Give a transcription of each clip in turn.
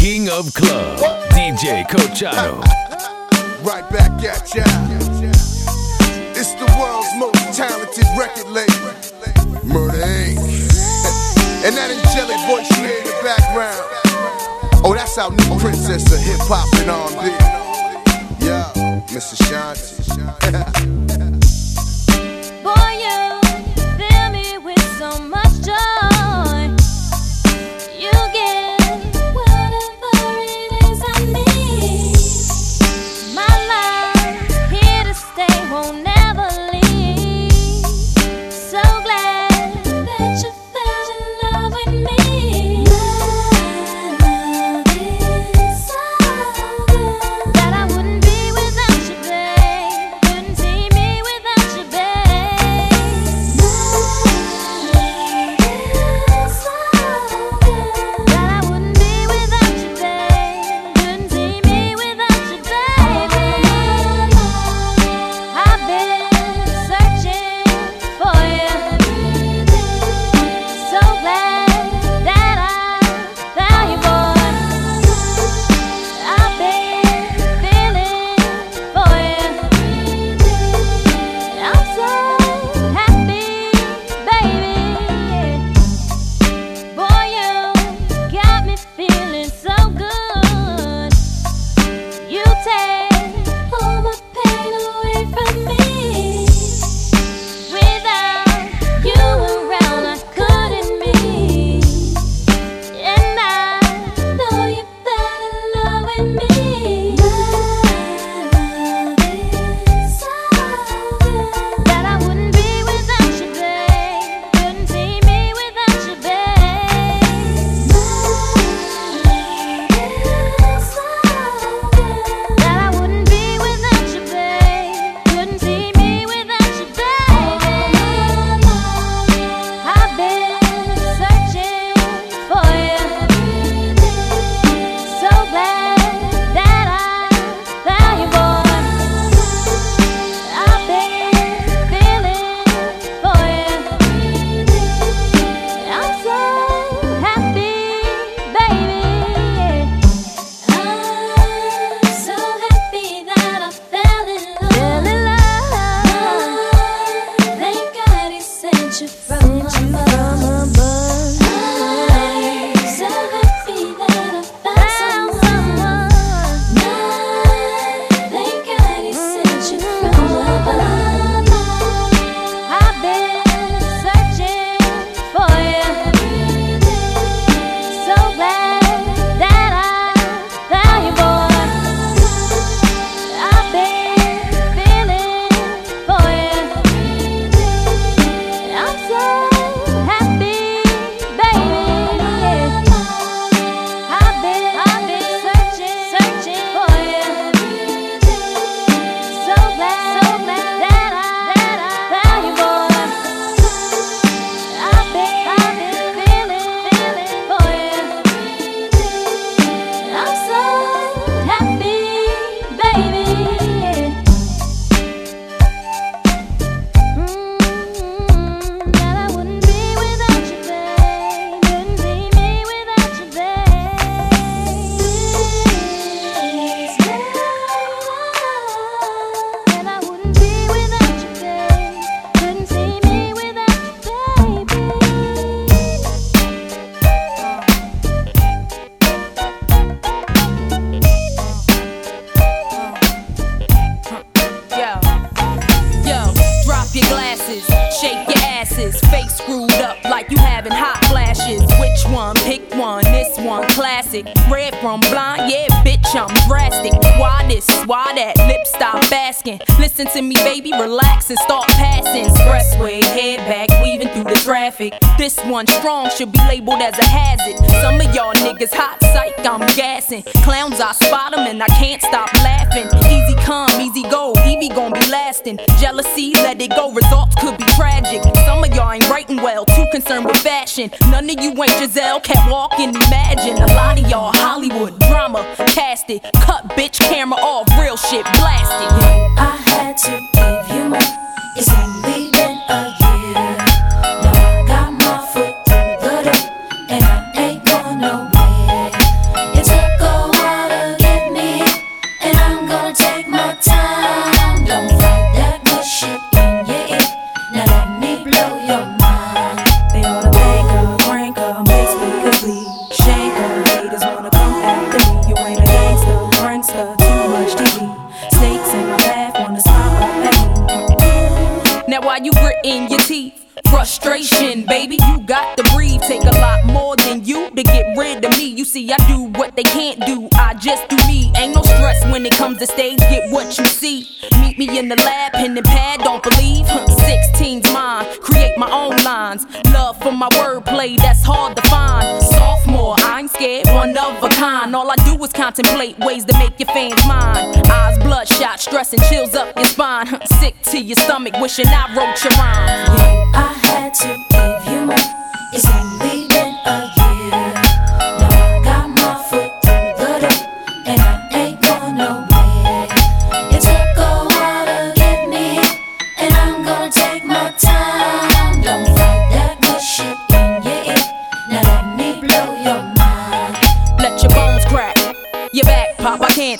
King of Club, DJ Cochano. Right back at ya. It's the world's most talented record label, Murder Inc. And that angelic voice you hear in the background. Oh, that's our new princess of hip hop and R&B. Yeah, Mr. Shanti. Boy, yeah.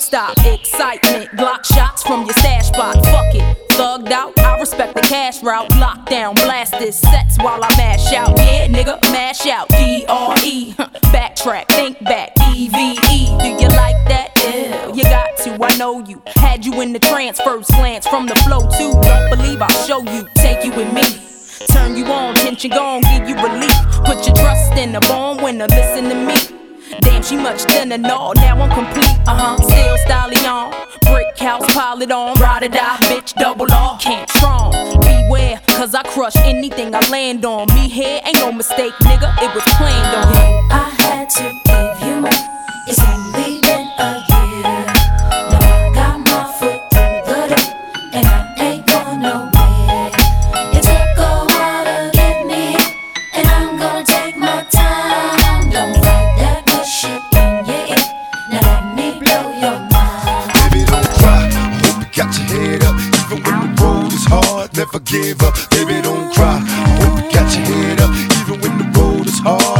Stop. Excitement, Glock shots from your stash box. Fuck it, thugged out. I respect the cash route. Lockdown, blast this sets while I mash out. Yeah, nigga, mash out. D R E. Backtrack, think back. E V E. Do you like that? Yeah, you got to. I know you. Had you in the trance, first glance from the flow too. Don't believe I'll show you. Take you with me. Turn you on, tension gone, give you relief. Put your trust in a born winner, listen to me. Damn, she much thinner, no, now I'm complete. Uh huh, still stallion. Brick house, pile it on. Ride or die, bitch, double R. Can't strong. Beware, cause I crush anything I land on. Me here ain't no mistake, nigga, it was planned on. I had to give you more. It's only give up. Baby, don't cry. I hope you got your head up. Even when the road is hard,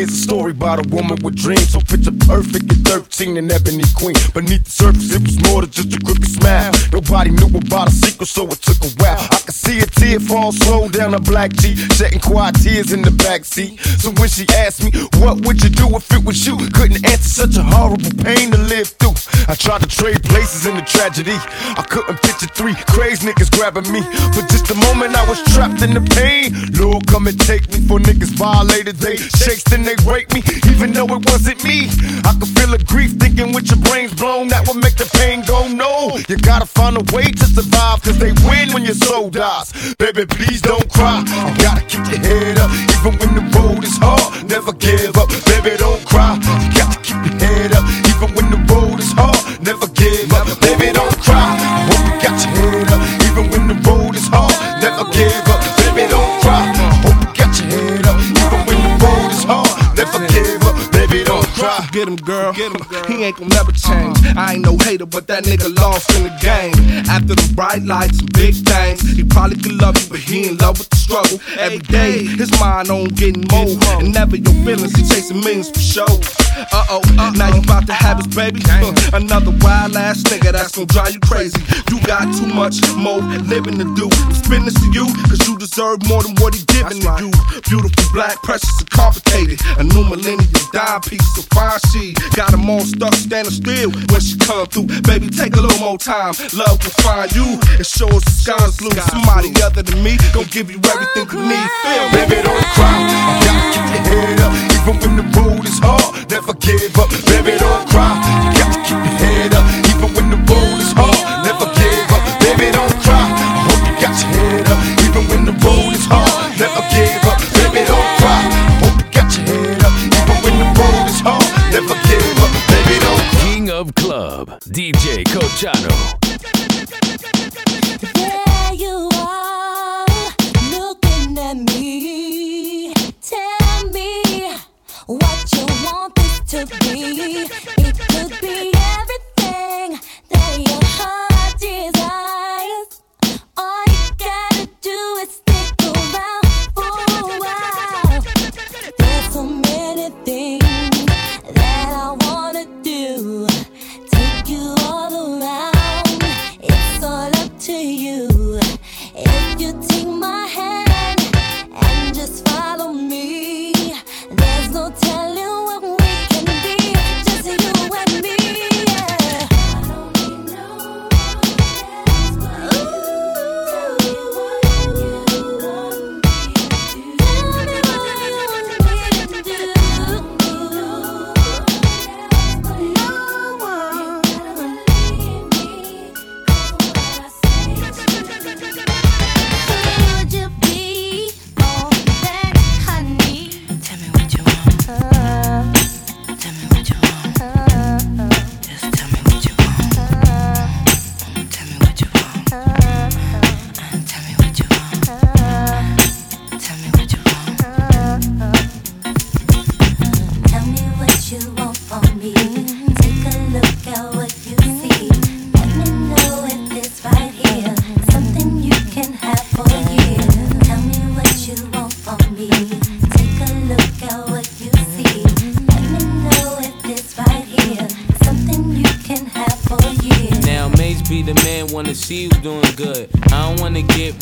here's a story about a woman with dreams. So picture perfect at 13 and ebony queen. Beneath the surface it was more than just a crooked smile. Nobody knew about a secret so it took a while. I could see a tear fall slow down her black cheek Shedding quiet tears in the backseat So when she asked me what would you do if it was you? Couldn't answer such a horrible pain to live through. I tried to trade places in the tragedy. I couldn't picture three crazy niggas grabbing me. For just a moment I was trapped in the pain. Lord come and take me for niggas violated They shakes then they me even though it wasn't me. I could feel the grief thinking with your brains blown That would make the pain go no. You gotta find a way to survive Cause they win when your soul dies. Baby please don't cry. You gotta keep your head up Even when the road is hard. Never give up Baby don't cry. You got to keep your head up Even when the road is hard. Never give up Baby don't cry. You got your head up Even when the road is hard. Never give up don't cry Get him, girl. He ain't gonna never change. I ain't no hater, but that nigga lost in the game. After the bright lights and big things, he probably could love you, but he in love with the struggle. Every day, his mind on getting more. And never your feelings, he chasing millions for show. Uh oh, now you about to have his baby. Uh, another wild ass nigga that's gonna drive you crazy. You got too much more living to do. Spin this to you, cause you deserve more than what he giving to you. Beautiful, black, precious, and complicated. A new millennium dime piece of fine she got them all stuck standing still when she come through. Baby, take a little more time. Love will find you and show us the sky's blue. Somebody other than me gon' give you everything you need. Feel me? Baby, don't cry. You gotta keep your head up. Even when the road is hard, never give up. Baby, don't cry. You got to keep your head up. Never give up. Baby, don't King of Club, DJ Cochano. There you are, looking at me. Tell me what you want this to be. It could be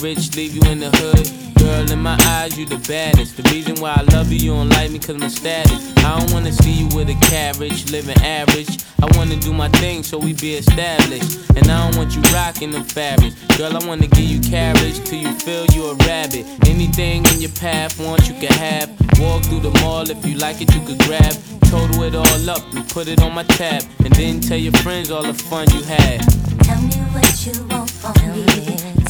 rich, leave you in the hood. Girl, in my eyes, you the baddest. The reason why I love you, you don't like me cause my status. I don't wanna see you with a carriage, living average. I wanna do my thing so we be established. And I don't want you rocking the fabrics. Girl, I wanna give you carriage till you feel you a rabbit. Anything in your path, want you can have. Walk through the mall if you like it, you could grab. Total it all up and put it on my tab. And then tell your friends all the fun you had. Tell me what you want from me.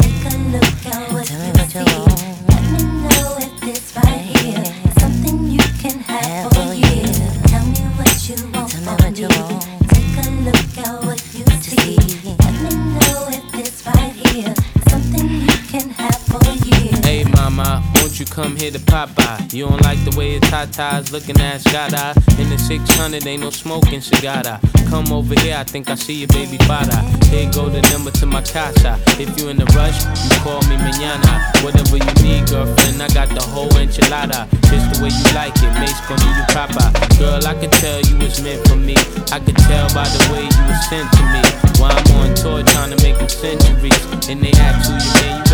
You don't like the way your tatas looking at Scada. In the 600, ain't no smoking cigada. Come over here, I think I see your baby father. Here go the number to my casa. If you in a rush, you call me mañana. Whatever you need, girlfriend, I got the whole enchilada. Just the way you like it, mate's gonna do you proper. Girl, I could tell you was meant for me. I could tell by the way you was sent to me. While I'm on tour trying to make them centuries. And they ask who you man, you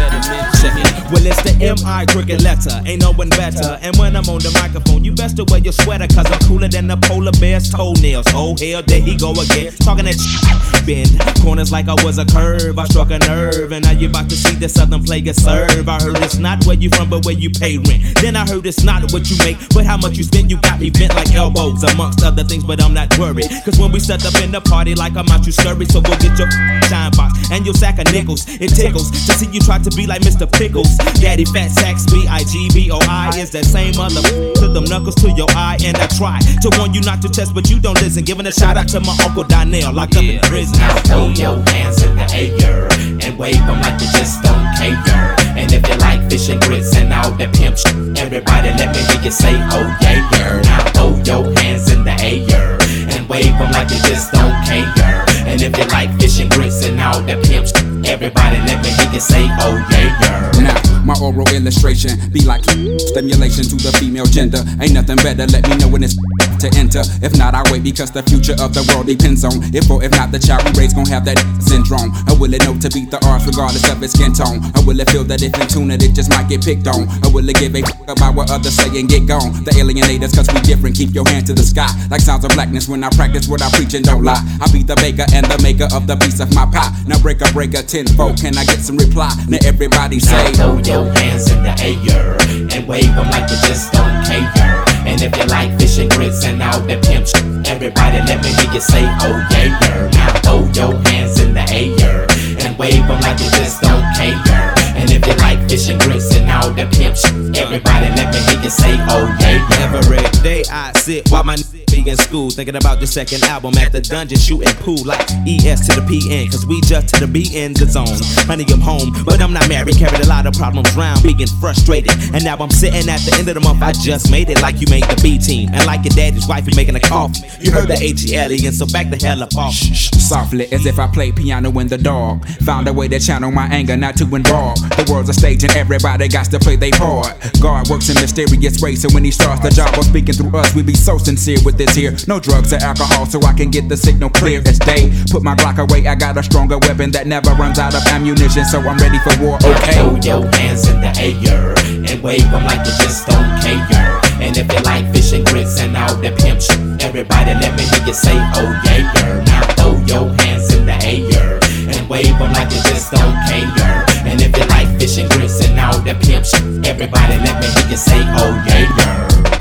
Well, it's the M.I. crooked letter, ain't no one better. And when I'm on the microphone, you best to wear your sweater, cause I'm cooler than the polar bear's toenails. Oh, hell, there he go again, talking that shit. Bend corners like I was a curve, I struck a nerve, and now you about to see the southern player serve. I heard it's not where you from, but where you pay rent. Then I heard it's not what you make, but how much you spend. You got me bent like elbows, amongst other things, but I'm not worried. Cause when we set up in the party, like I'm out, you scurry, so go get your shine box and your sack of nickels. It tickles to see you try to be like Mr. Pickles. Daddy Fat Sacks, B I G B O I is that same mother to them knuckles to your eye. And I try to warn you not to test, but you don't listen. Giving a shout out to my Uncle Donnell, locked up in prison. Now throw your hands in the air and wave them like you just don't care. And if you like fish and grits and all that pimp shit, everybody let me hear you say, oh yeah, yeah. Now throw your hands in the air and wave them like you just don't care. And if you like fish and grits and all that pimp shit, everybody let me hear you say, oh yeah, yeah. Now, my oral illustration be like stimulation to the female gender. Ain't nothing better, let me know when it's to enter. If not, I wait because the future of the world depends on if or if not the child we raise gon' have that syndrome. Or will it know to beat the odds regardless of its skin tone? Or will it feel that if in tune it, it just might get picked on? Or will it give a f- about what others say and get gone? The alienators, cause we different, keep your hand to the sky. Like sounds of blackness when I practice what I preach and don't lie. I be the baker and the maker of the piece of my pie. Now break a breaker tenfold, can I get some reply? Now everybody say, Now throw your hands in the air and wave them like you just don't care. And if you like fish and grits and all that pimp shit, everybody let me hear you say, oh yeah, yeah. Now throw your hands in the air and wave them like you just don't care. And if you like fish and grits and all that pimp shit, everybody let me hear you say, oh yeah, yeah. Every day I sit while my be in school, thinking about the second album at the dungeon shooting pool like ES to the PN, cause we just to the B in the zone. Honey, I'm home, but I'm not married, carried a lot of problems round, being frustrated. And now I'm sitting at the end of the month, I just made it like you made the B team. And like your daddy's wife, you making a coffee. You heard the H E L E, and so back the hell up off. Softly, as if I played piano in the dark. Found a way to channel my anger, not to involve. The world's a stage and everybody got to play their part. God works in mysterious ways, so when He starts the job of speaking through us, we be so sincere with this here. No drugs or alcohol, so I can get the signal clear as day. Put my Glock away, I got a stronger weapon that never runs out of ammunition, so I'm ready for war. Okay. Throw your hands in the air and wave them like you just don't care. And if you like fish and grits and all that pimp shit, everybody let me hear you say, oh yeah, yeah. Now throw your hands in the air and wave them like you just don't care. And if you like fish and grits and all that pimp shit, everybody let me hear you say, oh yeah, yeah.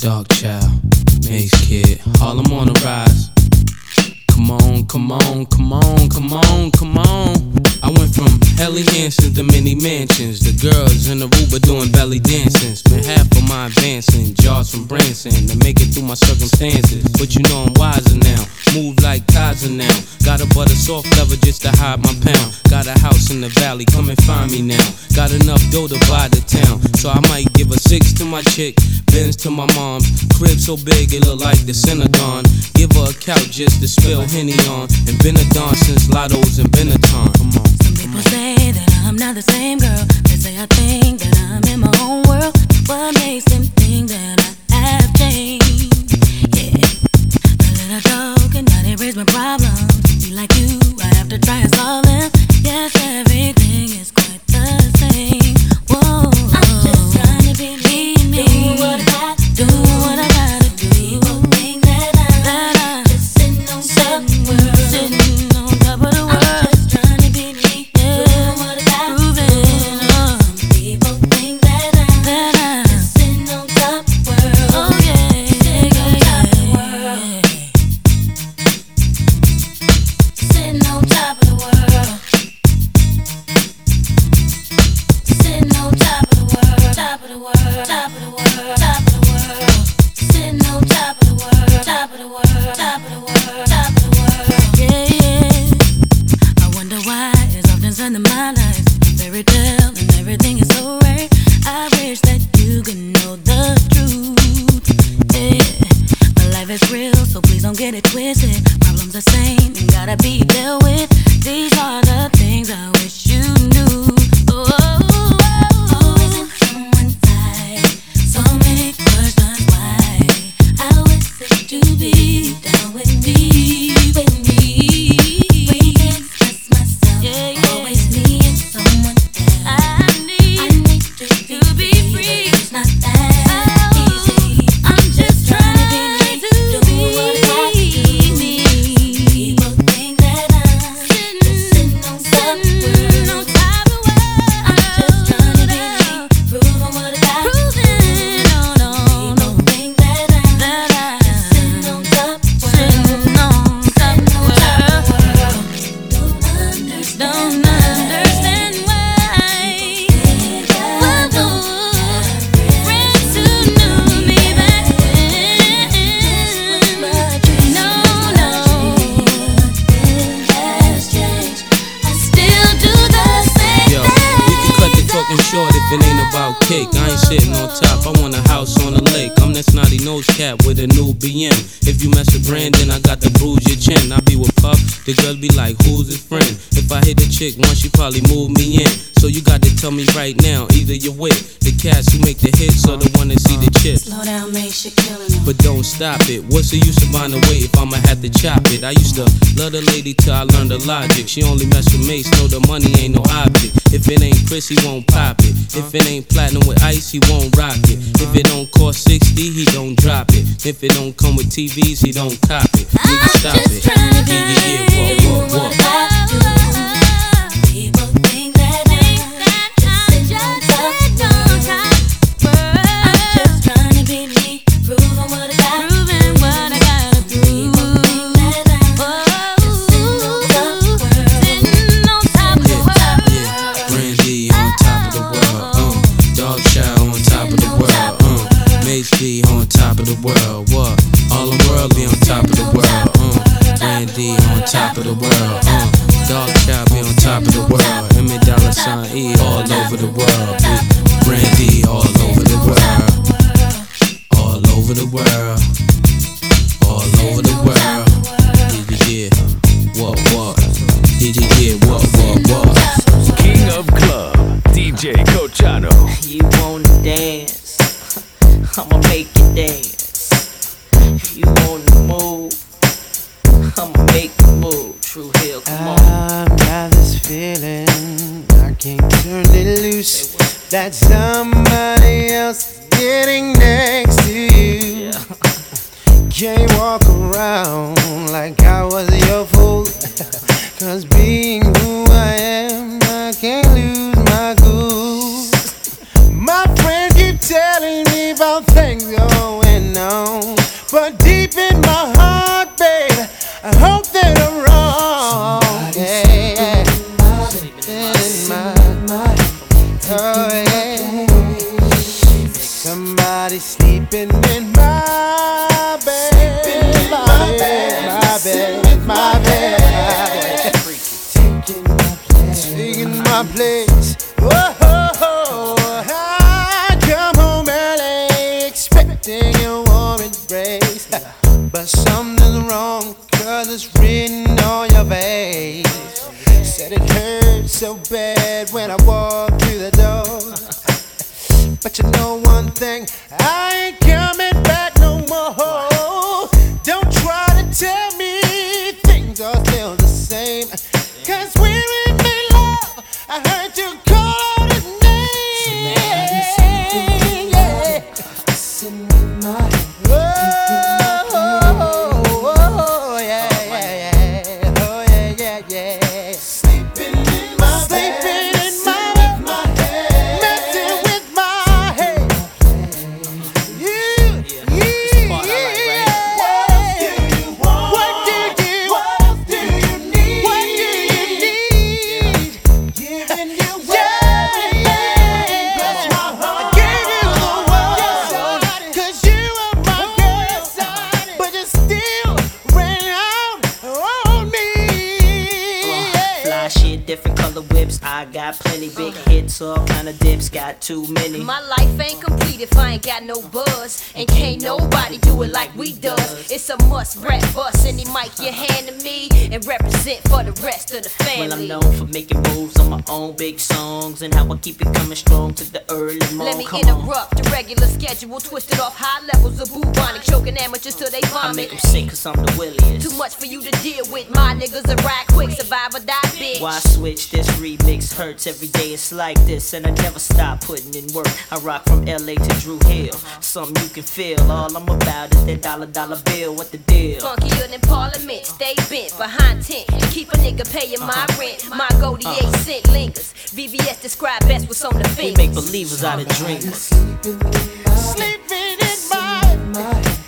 Dark Child, Mase Kid, Harlem on the rise. Come on, come on, come on, come on, come on. I went from Helly Hansens to many mansions. The girls in the Aruba doing belly dancing. Spent half of my advancing, jars from Branson to make it through my circumstances. But you know I'm wiser now. Move like Kaiser now. Got a butter soft leather just to hide my pound. Got a house in the valley, come and find me now. Got enough dough to buy the town. So I might give a six to my chick, Benz to my mom's. Crib so big it look like the Synagogue. Give her a couch just to spill Henny on. And been a don since Lotto's and Benetton. Come on. Some people say that I'm not the same girl. They say I think that I'm in my own world. What makes them think that I have changed? Yeah. The little dog cannot erase my problems. Be like you, I have to try and solve them. Yes, everything is quite the same. Whoa. fairy tale and everything is so right. I wish that you could know the truth. Yeah. My life is real, so please don't get it twisted. Problems the same and gotta be dealt It ain't about cake, I ain't sitting on top. I want a house on the lake. I'm that snotty nose cap with a new BM. If you mess with Brandon, I got to bruise your chin. I be with Puff, the girls be like, who's his friend? If I hit the chick once, she probably move me in. So you got to tell me right now, either you're with the cats who make the hits or the one that see the chips. Slow down, make shit killing. But don't stop it. What's the use of buying the weight if I'ma have to chop it? I used to love the lady till I learned the logic. She only mess with Mase, know the money ain't no object. If it ain't Chris, he won't pop it. If it ain't platinum with ice, he won't rock it. If it don't cost 60, he don't drop it. If it don't come with TVs, he don't cop it. Nigga, stop it. Yeah, yeah, yeah, what, what, what? World. What? All the world be on top of the world. Uh, Brandy on top of the world. Uh, Dog Chow be on top of the world. Emmy Dollar Sign E all over the world. m'appeler different color whips. I got plenty big hits, all kind of dips. Got too many. My life ain't complete if I ain't got no buzz. And can't nobody do it like we does. It's a must rap bust any mic you hand to me and represent for the rest of the family. Well, I'm known for making moves on my own big songs and how I keep it coming strong to the early morning. Let me Come on. interrupt the regular schedule, twisted off high levels of bubonic, choking amateurs till they I make vomit. them sick cause I'm the williest. Too much for you to deal with. My niggas are ride quick, survive or die, bitch. Why switch? This remix hurts every day. It's like this, and I never stop putting in work. I rock from LA to Drew Hill. Something you can feel. All I'm about is that dollar dollar bill. What the deal? Funkier than Parliament, stay bent behind tent. Keep a nigga paying my uh-huh. rent. My goldie eight cent lingers. VVS describe best what's on the We fence. make believers out of dreamers. Sleeping in my messing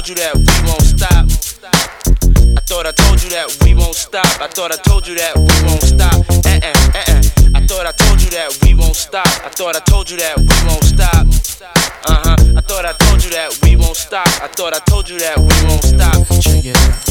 told you that we won't stop. I thought I told you that we won't stop. I thought I told you that we won't stop. Eh eh eh eh. I thought I told you that we won't stop. I thought I told you that we won't stop. Uh huh. I thought I told you that we won't stop. I thought I told you that we won't stop. Check it out.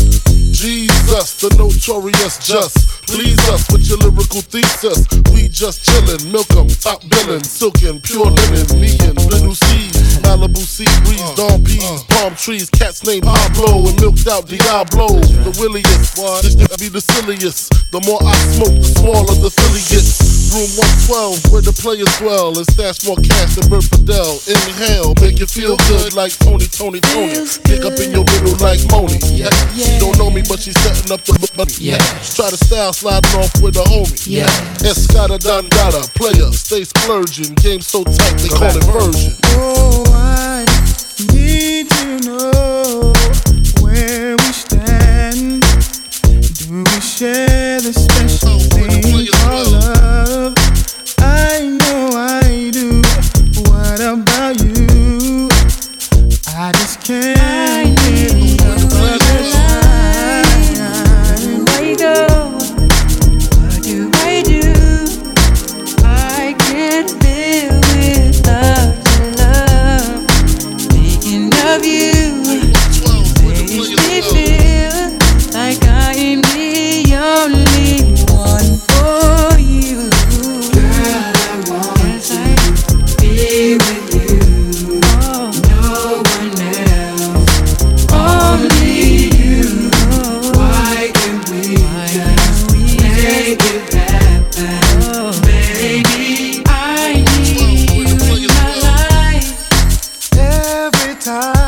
Jesus, the notorious just. Please us with your lyrical thesis. We just chillin', milk 'em, top billin', silkin', pure linen, me and little C's, Malibu sea breeze, dawn peas, palm trees, cats named Pablo and milked out Diablo. The williest, this nigga be the silliest. The more I smoke, the smaller the Philly gets. Room 112, where the players dwell, and stash more cash than Bert Fidel. Inhale, make you feel good like Tony, Tony, Tony. Pick up in your middle like Moni. Yeah. She don't know me, but she's setting up the money. Yeah. Try to style sliding off with a homie. Yeah. Escada Dandada, player, stay splurging. Game so tight, they call it version. Oh, I need to know where we stand. Do we share time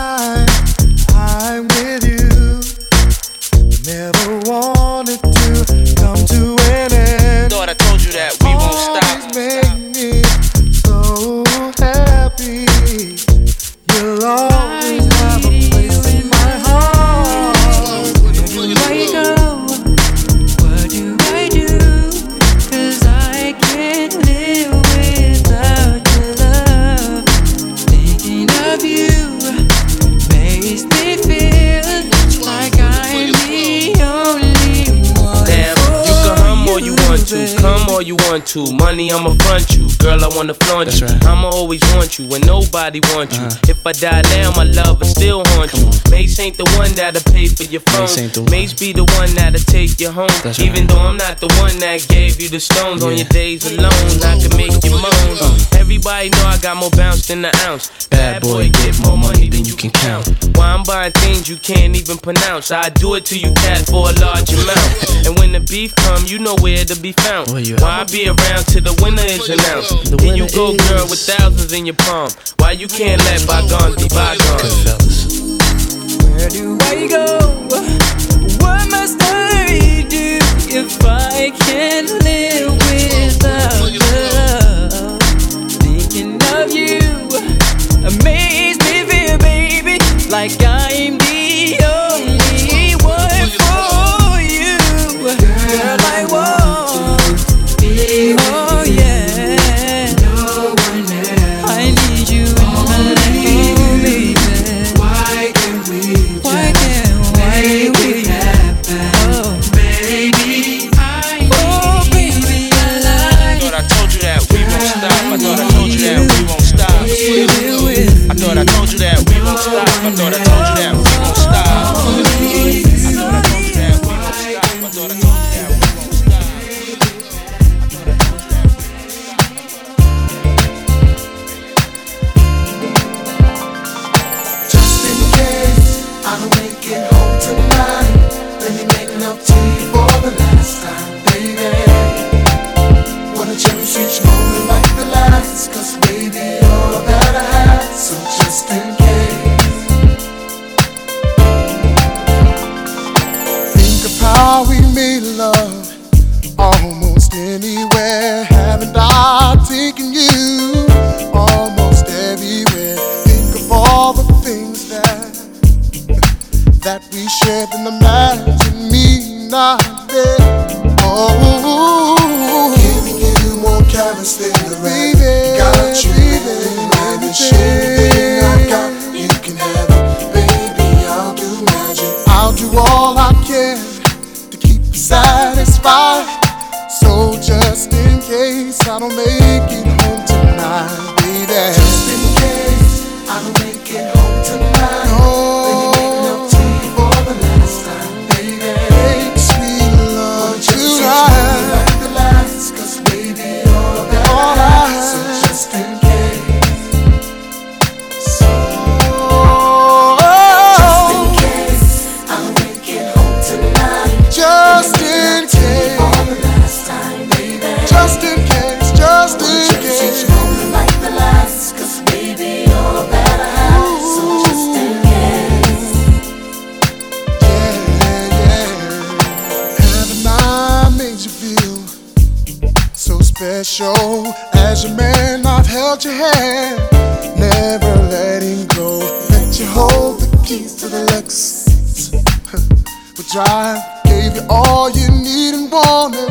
wanna flaunt you. I'ma always want you when nobody wants you. Uh-huh. If I die now, my love will still haunt you. Mase ain't the one that'll pay for your phone. Mase ain't the Mase be the one that'll take you home. That's Even though I'm not the one that gave you the stones on your days alone, I can make you moan. Uh. Everybody know I got more bounce than the ounce. Bad boy, get more money than you can count. Why I'm buying things you can't even pronounce. I do it to you, cat, for a large amount. and when the beef come, you know where to be found. Why I be around till the winner is announced? Here you go, girl, with thousands in your palm. Why you can't let bygones be bygones? Where do I go? What must I do if I can't live show. As a man, I've held your hand, never letting go. Let you hold the keys to the Lexus. we drive, gave you all you need and wanted.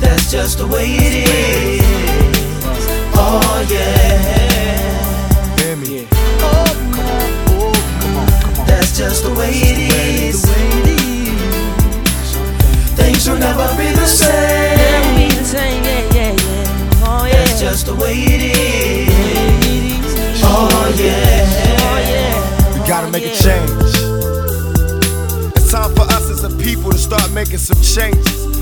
That's just the way it is. Oh yeah. Hear me. Oh, that's just the way it is. Things will never be the same. That's just the way it is. Oh yeah. We gotta make a change. It's time for us as a people to start making some changes.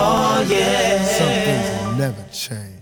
Oh yeah. Some things will never change.